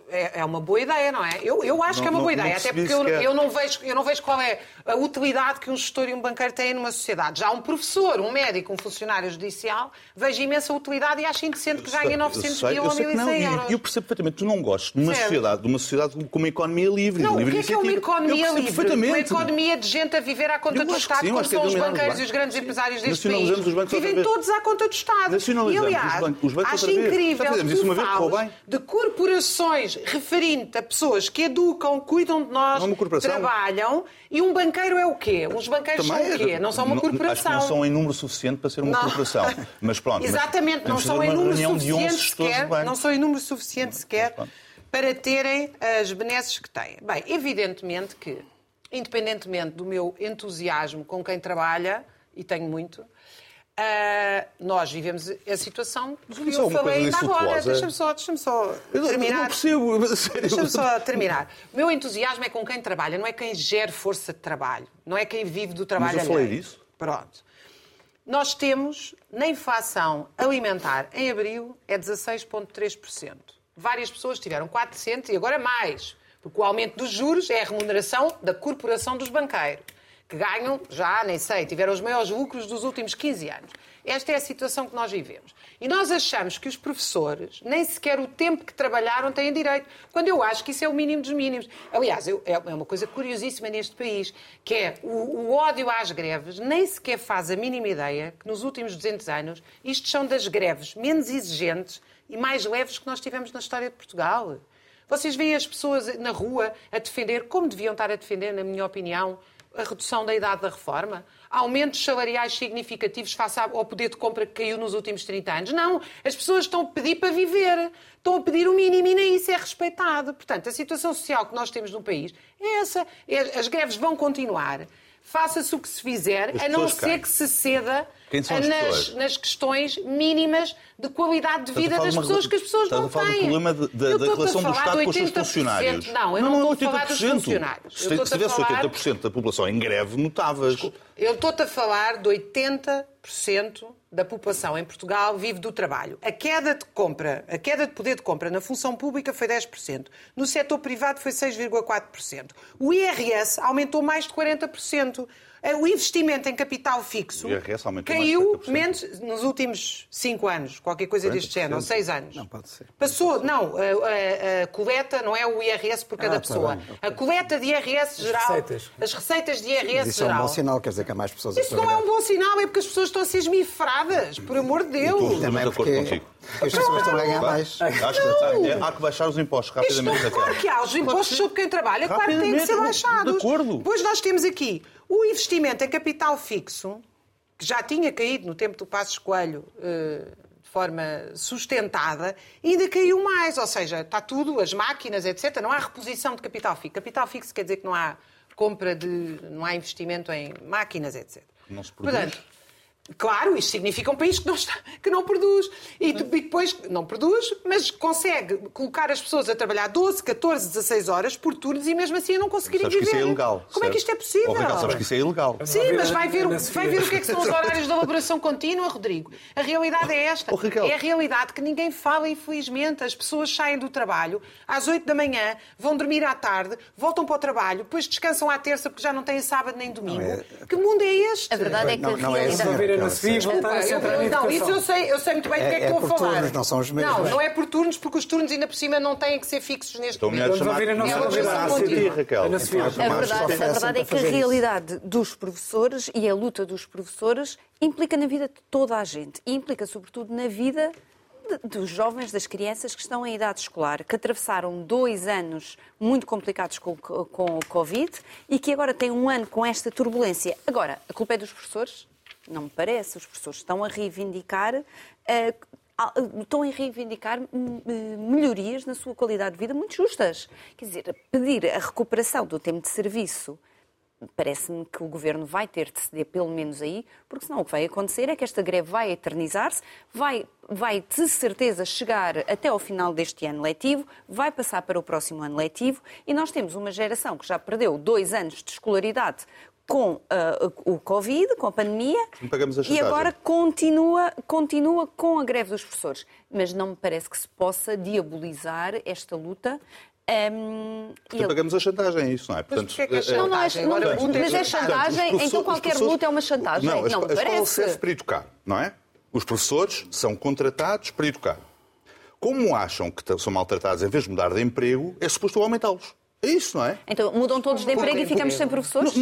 É, é uma boa ideia, não é? Eu, eu acho Não- que é uma boa ideia, até porque eu, eu não vejo, eu não vejo qual é a utilidade que um gestor e um banqueiro têm numa sociedade. Já um professor, um médico, um funcionário judicial, vejo imensa utilidade e acho indecente que ganhem 900 eu sei, mil ou sei que não, 1.100 e- euros. eu percebo perfeitamente, tu não gostas de uma sociedade, de uma sociedade com uma economia livre, Não, de o livre que é que é uma economia livre? Uma economia de gente a viver à conta do Estado, sim, como é são os os banqueiros e os grandes empresários deste país. Vivem todos à conta do Estado. E, aliás, acho incrível tu uma vez, correu falas de corporações referente a pessoas que educam, cuidam de nós, Não é corporação. trabalham, e um banqueiro é o quê? Uns banqueiros são o quê? Não são uma Acho que corporação. não são em número suficiente para ser uma Não. corporação. Mas pronto. mas Exatamente, não podemos são em número reunião de 11 suficiente sequer, não são em número suficiente sequer para terem as benesses que têm. Bem, evidentemente que, independentemente do meu entusiasmo com quem trabalha, e tenho muito, ah, nós vivemos a situação que é eu falei ainda agora. Deixa-me só, deixa só Eu não, eu terminar. não percebo. mas a sério. Deixa-me só terminar. O meu entusiasmo é com quem trabalha, não é quem gera força de trabalho, não é quem vive do trabalho Mas eu falei alheio. disso. Pronto. Nós temos, na inflação alimentar, em abril, é 16,3%. Várias pessoas tiveram 400 e agora mais, porque o aumento dos juros é a remuneração da corporação dos banqueiros, que ganham, já nem sei, tiveram os maiores lucros dos últimos 15 anos. Esta é a situação que nós vivemos. E nós achamos que os professores, nem sequer o tempo que trabalharam, têm direito, quando eu acho que isso é o mínimo dos mínimos. Aliás, eu, é uma coisa curiosíssima neste país, que é o, o ódio às greves, nem sequer faz a mínima ideia que nos últimos 200 anos isto são das greves menos exigentes e mais leves que nós tivemos na história de Portugal. Vocês veem as pessoas na rua a defender, como deviam estar a defender, na minha opinião, a redução da idade da reforma? Aumentos salariais significativos face ao poder de compra que caiu nos últimos 30 anos? Não. As pessoas estão a pedir para viver. Estão a pedir o mínimo e nem isso é respeitado. Portanto, a situação social que nós temos no país é essa. É, as greves vão continuar faça-se o que se fizer, As a não ser quem? que se ceda nas, nas questões mínimas de qualidade de Estás a vida das pessoas que as pessoas estás não a falar do têm. problema de- da- a relação do Estado com os seus 80%. funcionários. Não, eu não, estou a falar dos funcionários. Se, se a tivesse falar- 80% da população em greve, notavas. eu estou-te a falar de 80% da população em Portugal vive do trabalho. A queda de compra, a queda de poder de compra na função pública foi 10%. No setor privado foi 6,4%. O IRS aumentou mais de 40%. O investimento em capital fixo de caiu 40%. menos nos últimos 5 anos, qualquer coisa deste 40%. género, ou 6 anos. Não, pode ser. Passou, não, a, a- a coleta não é o IRS por cada Ah, tá pessoa. bem, ok. A coleta de IRS geral. receitas. As receitas de IRS Mas isso é um geral. bom sinal, quer dizer que há mais pessoas a Isso não é um bom sinal, é porque as pessoas estão a ser esmifradas, por amor de Deus. Estou Também de acordo porque contigo. as pessoas estão a ganhar mais. Acho que há que baixar os impostos rapidamente. claro que há, os impostos sobre quem trabalha, claro que têm que ser baixados. de acordo. Depois nós temos aqui o investimento em capital fixo, que já tinha caído no tempo do Passos Coelho eh, de forma sustentada, ainda caiu mais. Ou seja, está tudo, as máquinas, etc. Não há reposição de capital fixo. Capital fixo quer dizer que não há compra de. não há investimento em máquinas, etc. Não se produz. Portanto, Claro, isto significa um país que não, está, que não produz. E, de- depois não produz, mas consegue colocar as pessoas a trabalhar 12, 14, 16 horas por turnos e mesmo assim a não conseguirem Sabes que viver. isso é ilegal. Como é que isto é possível? Oh, Raquel, sabes que isso é ilegal. Sim, mas vai ver, vai ver o que é que são os horários de elaboração contínua, Rodrigo. A realidade é esta. Oh. É a realidade que ninguém fala, infelizmente. As pessoas saem do trabalho às 8 da manhã, vão dormir à tarde, voltam para o trabalho, depois descansam à terça porque já não têm sábado nem domingo. Que mundo é este? A verdade é que Não, a não é realidade... e voltar a centrar na eu- não, isso eu sei, eu sei muito bem do que é, É- que é estou a por falar. turnos, não são os mesmos. Não, não é por turnos, porque os turnos ainda por cima não têm que ser fixos neste Então, melhor ouvir a nossa É a. Então, verdade, a oferecem verdade é para que a realidade dos professores e a luta dos professores implica na vida de toda a gente e implica, sobretudo, na vida dos jovens, das crianças que estão em idade escolar, que atravessaram dois anos muito complicados com, com o Covid e que agora têm um ano com esta turbulência. Agora, a culpa é dos professores? Não me parece. Os professores estão a reivindicar. a- Estão a reivindicar hum, eh, melhorias na sua qualidade de vida muito justas. Quer dizer, pedir a recuperação do tempo de serviço Parece-me que o governo vai ter de ceder pelo menos aí, porque senão o que vai acontecer é que esta greve vai eternizar-se, vai, vai de certeza chegar até ao final deste ano letivo, vai passar para o próximo ano letivo e nós temos uma geração que já perdeu dois anos de escolaridade com ah, o Covid, com a pandemia, Não a e chantagem. agora continua, continua com a greve dos professores. Mas não me parece que se possa diabolizar esta luta. hum, e Porque pagamos a chantagem, é isso, não é? Portanto, é que é eh, não, não é, Chantagem, não, tudo é mas é chantagem. Portanto, então qualquer luta é uma chantagem. Não, Não, me a escola parece. serve para educar, não é? Os professores são contratados para educar. Como acham que são maltratados em vez de mudar de emprego, é suposto aumentá-los. É isso, não é? Então mudam todos de emprego e ficamos sem professores?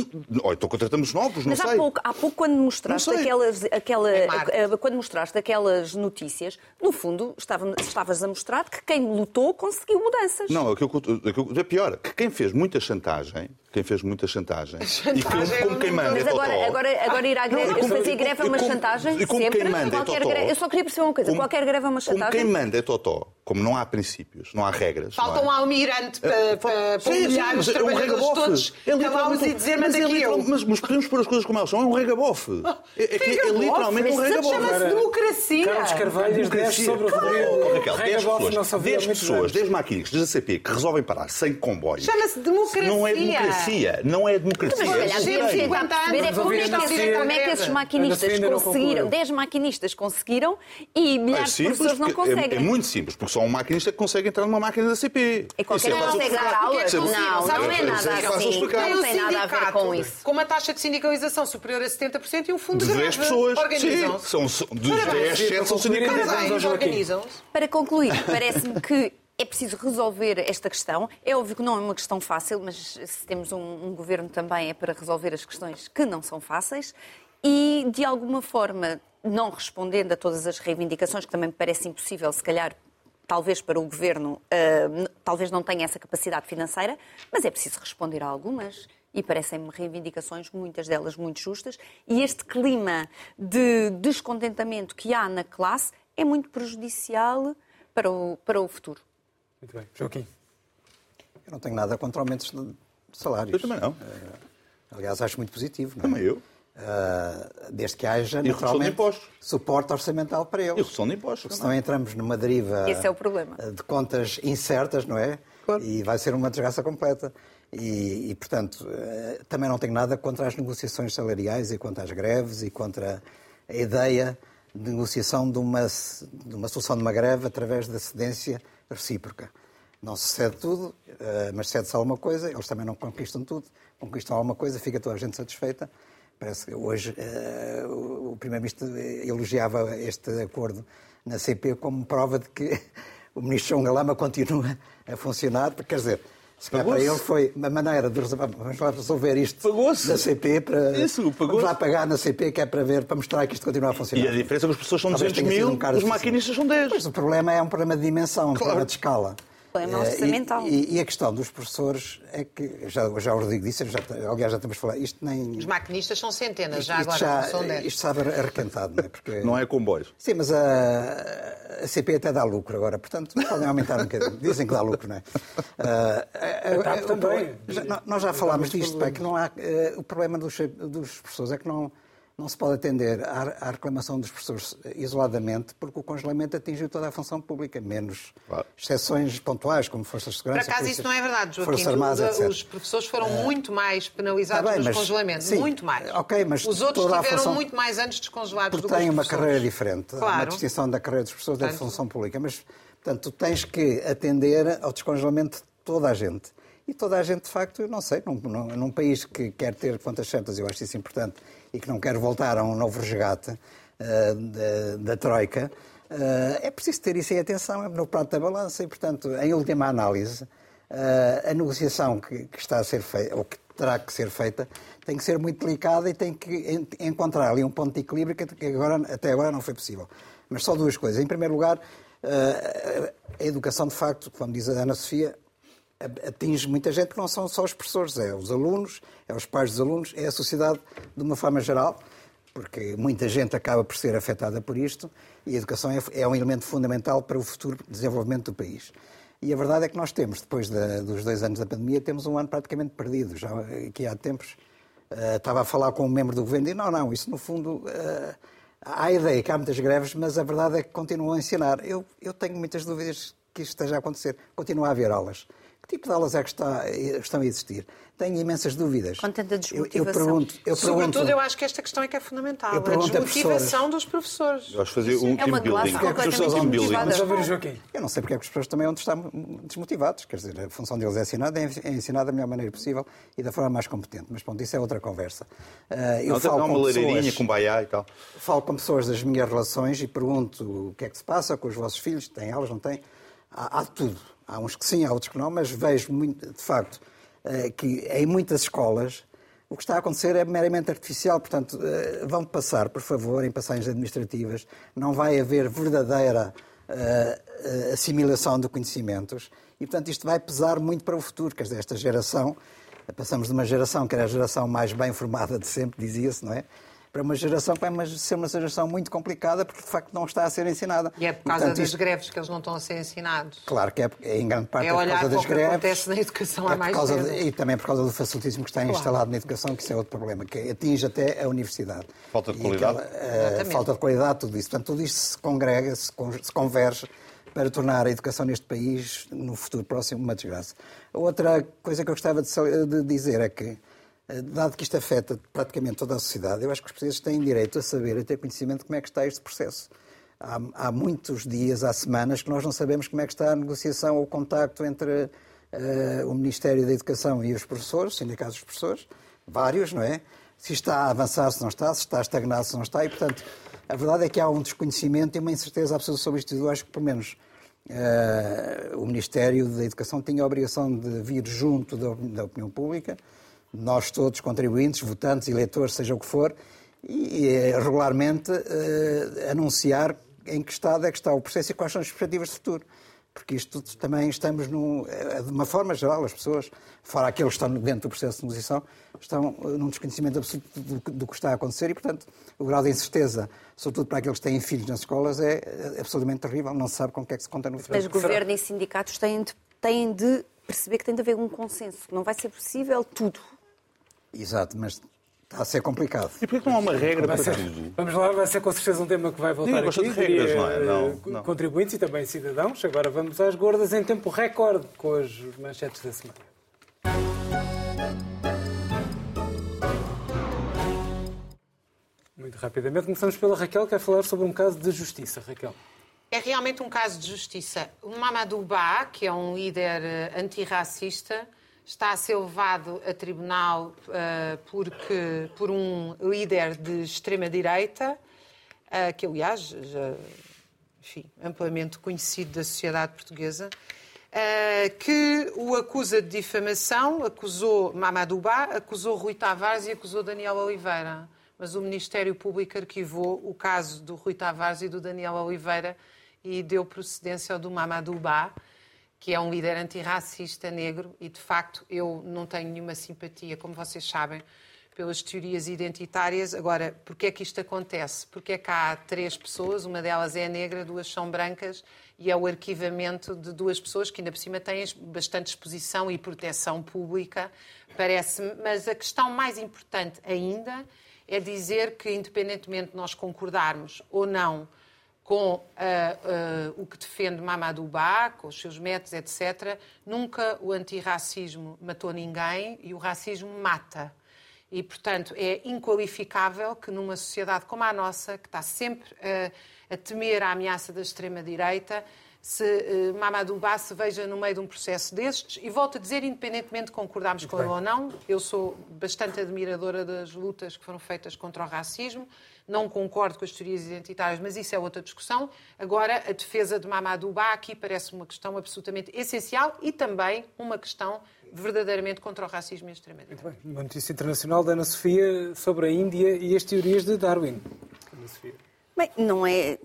Ou então contratamos novos, não Mas há sei. pouco, há pouco, quando mostraste, Não aquelas, aquela, É eh, quando mostraste aquelas notícias, no fundo estava- estavas a mostrar que quem lutou conseguiu mudanças. Não, aquilo que, eu- aquilo, é pior. Que quem fez muita chantagem, quem fez muita chantagem, e Chantagem que, como quem manda Mas é agora, totó, agora, agora ir à greve, Não, e como- fazer greve é uma e como- chantagem? e como sempre? quem manda é totó. greve, eu só queria perceber uma coisa: como- qualquer greve é uma Como chantagem? quem manda é totó, como não há princípios, não há regras. Falta não um é? almirante para, para, para humilhar os mas é um trabalhadores todos, É calá-los literalmente- e dizer, mas manda é aqui eu. Mas, mas podemos pôr as coisas como elas são. É um regabofe. É, é, que é literalmente um Mas regabofe. Chama-se democracia. Carlos Carvalho, 10 Democracia. sobre o Raquel, 10 Regabof, não pessoas, se ouvia há 10 muitos pessoas, anos. 10 maquinistas da CP que resolvem parar sem comboio. Chama-se democracia. Não é democracia. Não é democracia. Mas, é tentar perceber é como é, que, esses- como é que esses maquinistas conseguiram, concluiu. 10 maquinistas conseguiram e É milhares de professores não é- conseguem. É, muito simples, porque só um maquinista que consegue entrar numa máquina da CP. É qualquer de consegue dar aulas? É- Não, não é é? nada é assim. Não tem nada a ver com isso. Com uma taxa de sindicalização superior a 70% e um fundo De de 10 greve. pessoas. Sim, Organizam-se. são, dos Parabéns. 10, 7 são organizam-se. Para concluir, parece-me que é preciso resolver esta questão. É óbvio que não é uma questão fácil, mas se temos um, um governo também é para resolver as questões que não são fáceis e, de alguma forma, não respondendo a todas as reivindicações, que também me parece impossível, se calhar, talvez para o governo, n- talvez não tenha essa capacidade financeira, mas é preciso responder a algumas. E parecem-me reivindicações, muitas delas muito justas. E este clima de descontentamento que há na classe é muito prejudicial para o, para o futuro. Muito bem. Joaquim. Eu não tenho nada contra aumentos de salários. Eu também não. Aliás, acho muito positivo. Não é? Também eu. Ah, desde que haja, redução de naturalmente, impostos. suporte orçamental para E eles. redução de impostos. Senão entramos numa deriva Esse é o problema. eh, de contas incertas, não é? Claro. E vai ser uma desgraça completa. E, e, portanto, eh, também não tenho nada contra as negociações salariais e contra as greves e contra a ideia de negociação de uma, de uma solução de uma greve através da cedência recíproca. Não se cede tudo, eh, mas cede-se alguma coisa, eles também não conquistam tudo, conquistam alguma coisa, fica toda a gente satisfeita. Parece que hoje eh, o Primeiro-Ministro elogiava este acordo na CP como prova de que o Ministro João Galama continua a funcionar, porque, quer dizer, calhar para ele foi uma maneira de resolver, vamos lá resolver isto da CP para Isso, vamos lá pagar na CP que é para ver, para mostrar que isto continua a funcionar. E a diferença é que as pessoas são Talvez 200 tenha sido mil, um os maquinistas são 10. Pois o problema é um problema de dimensão, um problema de escala. Problema Eh, orçamental. E, e a questão dos professores é que, já, já o Rodrigo disse, já, aliás já temos falado, isto nem. Os maquinistas são centenas, já isto agora, não são 10. Isto sabe arrequentado, não é? Porque, Não é comboios. Sim, mas a, a CP até dá lucro agora, portanto podem aumentar um bocadinho. Dizem que dá lucro, não é? A- TAP o também. já- nó- nós já falámos disto, pá, que não há, eh, o problema dos, dos professores é que não, não se pode atender à, à reclamação dos professores isoladamente, porque o congelamento atingiu toda a função pública, menos Claro. exceções pontuais, como forças de Por segurança. acaso isso polícias, não é verdade, Joaquim. Armadas, Os- os professores foram muito mais penalizados Tá bem, nos mas- congelamentos. sim, muito mais. ok, mas Os outros tiveram função- muito mais anos descongelados porque do que os tem uma carreira diferente. Há uma Claro. distinção da carreira dos professores da Portanto- função pública. Mas, portanto, tu tens que atender ao descongelamento de toda a gente. E toda a gente, de facto, eu não sei, num, num, num país que quer ter contas certas, eu acho isso importante, e que não quer voltar a um novo resgate ah, da, da Troika, ah, é preciso ter isso em atenção, é no prato da balança. E, portanto, em última análise, ah, a negociação que, que está a ser feita, ou que terá que ser feita, tem que ser muito delicada e tem que en- encontrar ali um ponto de equilíbrio que agora, até agora não foi possível. Mas só duas coisas. Em primeiro lugar, a educação, de facto, como diz a Ana Sofia, atinge muita gente que não são só os professores, é os alunos, é os pais dos alunos, é a sociedade de uma forma geral, porque muita gente acaba por ser afetada por isto e a educação é, é um elemento fundamental para o futuro desenvolvimento do país. E a verdade é que nós temos, depois dos dois anos da pandemia, temos um ano praticamente perdido. Já aqui há tempos eh, estava a falar com um membro do governo e não, não, isso no fundo eh, há a ideia que há muitas greves, mas a verdade é que continuam a ensinar. Eu, eu tenho muitas dúvidas que isto esteja a acontecer. Continua a haver aulas. Que tipo de aulas é que está- estão a existir? Tenho imensas dúvidas. Com tanta Eu, eu desmotivação. pergunto, eu pergunto, Sobretudo, eu acho que esta questão é que é fundamental. Eu A pergunto a desmotivação dos professores. Eu acho que fazer um É uma classe completamente um building. Eu não sei porque é que as pessoas também onde estão desmotivados. Quer dizer, a função deles é ensinada, é ensinada da melhor maneira possível e da forma mais competente. Mas, pronto, isso é outra conversa. Ah, eu Não, falo com uma pessoas, com baiá e tal. falo com pessoas das minhas relações e pergunto o que é que se passa com os vossos filhos, têm aulas, não têm? Há, há tudo. Há uns que sim, há outros que não, mas vejo muito, de facto, eh, que em muitas escolas o que está a acontecer é meramente artificial. Portanto, eh, vão passar, por favor, em passagens administrativas. Não vai haver verdadeira eh, assimilação de conhecimentos e, portanto, isto vai pesar muito para o futuro. Quer dizer, esta geração, passamos de uma geração que era a geração mais bem formada de sempre, dizia-se, não é? Para uma geração que vai mas- ser uma geração muito complicada porque, de facto, não está a ser ensinada. E é por causa Portanto, das isto- greves que eles não estão a ser ensinados. Claro que é, é em grande parte É por olhar causa para das o que greves. acontece na educação há é por mais causa tempo. de- E também por causa do facilitismo que está instalado na educação, que isso é outro problema, que atinge até a universidade. Falta de qualidade. aquela, Exatamente. falta de qualidade, tudo isso. Portanto, tudo isto se congrega, se, con- se converge para tornar a educação neste país, no futuro próximo, uma desgraça. A outra coisa que eu gostava de, de dizer é que, dado que isto afeta praticamente toda a sociedade, eu acho que os portugueses têm direito a saber, a ter conhecimento de como é que está este processo. há, há, muitos dias, há semanas, que nós não sabemos como é que está a negociação ou o contacto entre uh, o Ministério da Educação e os professores, os sindicatos dos professores, vários, não é? Se está a avançar, se não está, se está a estagnar, se não está, e portanto, a verdade é que há um desconhecimento e uma incerteza absoluta sobre isto. Eu acho que, pelo menos, uh, o Ministério da Educação tinha a obrigação de vir junto da, da opinião pública, nós todos, contribuintes, votantes, eleitores, seja o que for, e, e regularmente uh, anunciar em que estado é que está o processo e quais são as perspectivas de futuro. Porque isto também estamos, num, eh, de uma forma geral, as pessoas, fora aqueles que estão dentro do processo de negociação, estão eh, num desconhecimento absoluto do, do, que está a acontecer e, portanto, o grau de incerteza, sobretudo para aqueles que têm filhos nas escolas, é absolutamente terrível. Não se sabe com o que é que se conta no futuro. Mas governo e sindicatos têm de, têm de perceber que tem de haver um consenso, não vai ser possível tudo. Exato, mas Está a ser complicado. E porquê que não há uma regra vai para ser, tudo? Vamos lá, vai ser com certeza um tema que vai voltar Diga, aqui. de regras, não é? Não, não. Contribuintes e também cidadãos. Agora vamos às gordas em tempo recorde com as manchetes da semana. Muito rapidamente, começamos pela Raquel, que quer falar sobre um caso de justiça. Raquel. É realmente um caso de justiça. O Mamadou Ba, que é um líder eh, antirracista, está a ser levado a tribunal uh, porque, por um líder de extrema-direita, uh, que, aliás, já, enfim, amplamente conhecido da sociedade portuguesa, uh, que o acusa de difamação, acusou Mamadou Ba, acusou Rui Tavares e acusou Daniel Oliveira. Mas o Ministério Público arquivou o caso do Rui Tavares e do Daniel Oliveira e deu procedência ao do Mamadou Ba que é um líder antirracista negro e, de facto, eu não tenho nenhuma simpatia, como vocês sabem, pelas teorias identitárias. Agora, porquê é que isto acontece? Porque é que há três pessoas, uma delas é negra, duas são brancas, e é o arquivamento de duas pessoas que ainda por cima têm bastante exposição e proteção pública, parece-me. Mas a questão mais importante ainda é dizer que, independentemente de nós concordarmos ou não com uh, uh, o que defende Mamadou Ba, com os seus métodos, etc., nunca o antirracismo matou ninguém e o racismo mata. E, portanto, é inqualificável que numa sociedade como a nossa, que está sempre uh, a temer a ameaça da extrema-direita, se uh, Mamadou Ba se veja no meio de um processo destes. E volto a dizer, independentemente de concordarmos Muito com bem. ele ou não, eu sou bastante admiradora das lutas que foram feitas contra o racismo não concordo com as teorias identitárias, mas isso é outra discussão. Agora, a defesa de Mamadou Ba aqui parece uma questão absolutamente essencial e também uma questão verdadeiramente contra o racismo e a extrema-direita. Uma notícia internacional da Ana Sofia sobre a Índia e as teorias de Darwin. Ana Sofia. Bem, não é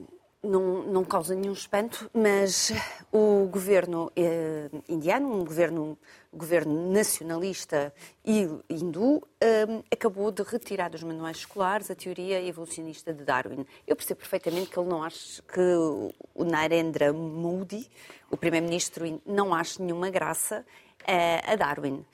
não, não causa nenhum espanto, mas o governo eh, indiano, um governo, governo nacionalista e hindu, eh, acabou de retirar dos manuais escolares a teoria evolucionista de Darwin. Eu percebo perfeitamente que ele não acha que o Narendra Modi, o primeiro-ministro, não acha nenhuma graça eh, a Darwin.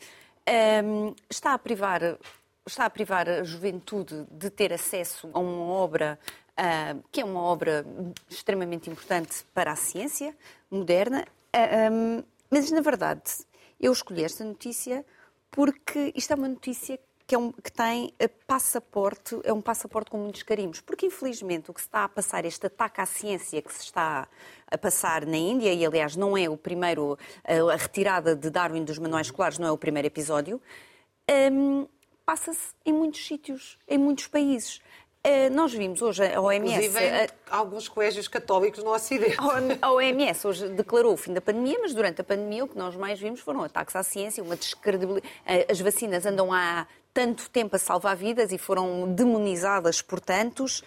Eh, está a privar está a privar a juventude de ter acesso a uma obra uh, que é uma obra extremamente importante para a ciência moderna. Uh, um, mas, na verdade, eu escolhi esta notícia porque isto é uma notícia que, é um, que tem passaporte, é um passaporte com muitos carimbos. Porque, infelizmente, o que se está a passar, este ataque à ciência que se está a passar na Índia, e aliás não é o primeiro, a retirada de Darwin dos manuais escolares não é o primeiro episódio, um, passa-se em muitos sítios, em muitos países. Eh, nós vimos hoje a OMS. Inclusive em eh, alguns colégios católicos no Ocidente. A OMS hoje declarou o fim da pandemia, mas durante a pandemia o que nós mais vimos foram ataques à ciência, uma descredibilidade. Eh, as vacinas andam há tanto tempo a salvar vidas e foram demonizadas por tantos.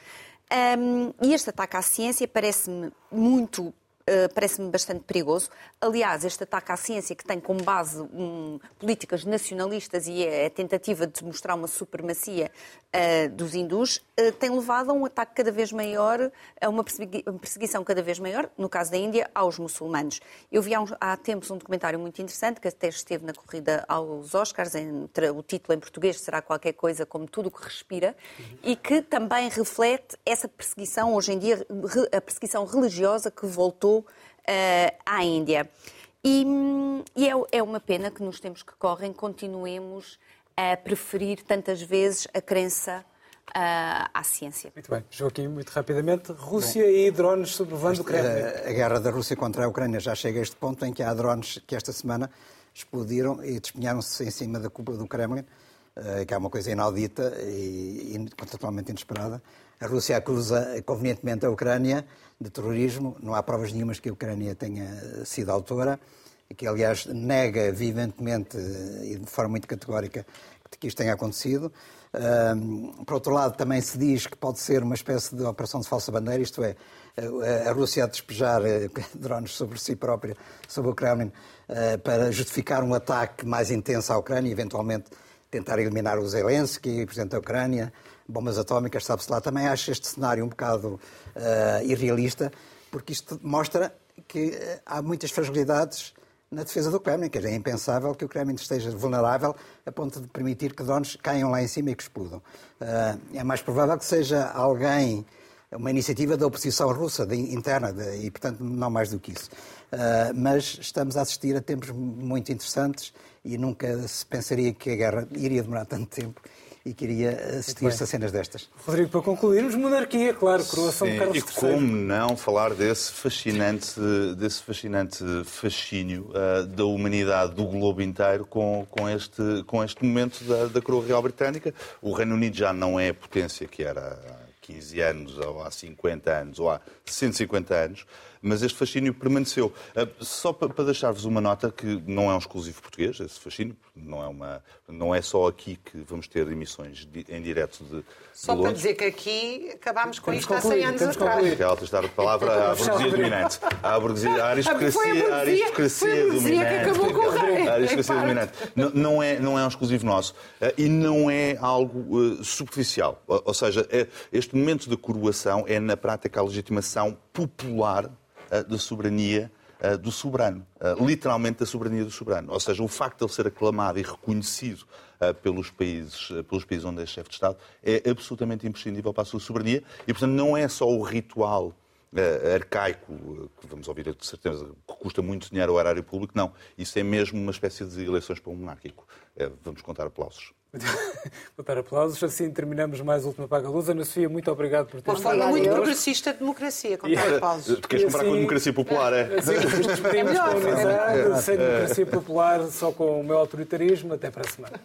Um, e este ataque à ciência parece-me muito uh, parece-me bastante perigoso. Aliás, este ataque à ciência, que tem como base um, políticas nacionalistas e é a tentativa de mostrar uma supremacia uh, dos hindus, uh, tem levado a um ataque cada vez maior, a uma perseguição cada vez maior, no caso da Índia, aos muçulmanos. Eu vi há, uns, há tempos um documentário muito interessante, que até esteve na corrida aos Oscars, entre, o título em português será qualquer coisa como Tudo o que Respira, uhum. e que também reflete essa perseguição, hoje em dia, a perseguição religiosa que voltou uh, à Índia. E, e é, é, uma pena que nos tempos que correm continuemos a preferir tantas vezes a crença uh, à ciência. Muito bem. Joaquim, muito rapidamente. Rússia Bom, e drones sobrevoando o Kremlin. A, a guerra da Rússia contra a Ucrânia já chega a este ponto em que há drones que esta semana explodiram e despenharam-se em cima da cúpula do Kremlin, uh, que é uma coisa inaudita e, e totalmente inesperada. A Rússia acusa convenientemente a Ucrânia de terrorismo. Não há provas nenhumas que a Ucrânia tenha sido autora, que aliás nega viventemente e de forma muito categórica que isto tenha acontecido. Por outro lado, também se diz que pode ser uma espécie de operação de falsa bandeira, isto é, a Rússia a despejar eh, drones sobre si própria, sobre o Kremlin, eh, para justificar um ataque mais intenso à Ucrânia, eventualmente tentar eliminar o Zelensky, o presidente da Ucrânia, bombas atómicas, sabe-se lá. Também acho este cenário um bocado uh, irrealista, porque isto mostra que há muitas fragilidades na defesa do Kremlin, que é impensável que o Kremlin esteja vulnerável a ponto de permitir que drones caiam lá em cima e que explodam. Uh, é mais provável que seja alguém, uma iniciativa da oposição russa, de, interna, de, e portanto não mais do que isso. Uh, mas estamos a assistir a tempos muito interessantes e nunca se pensaria que a guerra iria demorar tanto tempo e queria assistir-se a cenas destas. Rodrigo, para concluirmos, monarquia, claro, coroação de Carlos III. E como não falar desse fascinante, desse fascinante fascínio uh, da humanidade do globo inteiro com, com, este, com este momento da, da coroa real britânica. O Reino Unido já não é a potência que era há 15 anos, ou há 50 anos, ou há 150 anos mas este fascínio permaneceu. Ah, só para deixar-vos uma nota que não é um exclusivo português, esse fascínio, não é, uma, não é só aqui que vamos ter emissões em direto de, Só de para dizer que aqui acabámos com isto há 100 anos atrás. Ela está a palavra à burguesia dominante. À, burguesia, à aristocracia, a aristocracia dominante. que acabou com o rei. A aristocracia dominante. Não, não, é, não é um exclusivo nosso. Ah, e não é algo uh, superficial. Ou, seja, é, este momento de coroação é, na prática, a legitimação popular da soberania eh, do soberano, eh, literalmente da soberania do soberano. Ou seja, o facto de ele ser aclamado e reconhecido pelos países, pelos países onde é chefe de Estado é absolutamente imprescindível para a sua soberania e, portanto, não é só o ritual arcaico, que vamos ouvir de certeza, que custa muito dinheiro ao erário público, não. Isso é mesmo uma espécie de eleições para um monárquico. Vamos contar aplausos. Botar aplausos. Assim terminamos mais a última Paga Luz. Ana Sofia, muito obrigado por ter Uma forma muito progressista de democracia, contar aplausos. Tu queres comparar assim, com a democracia popular, é? Assim, nos despedimos é com amizade, sem democracia popular, só com o meu autoritarismo. Até para a semana.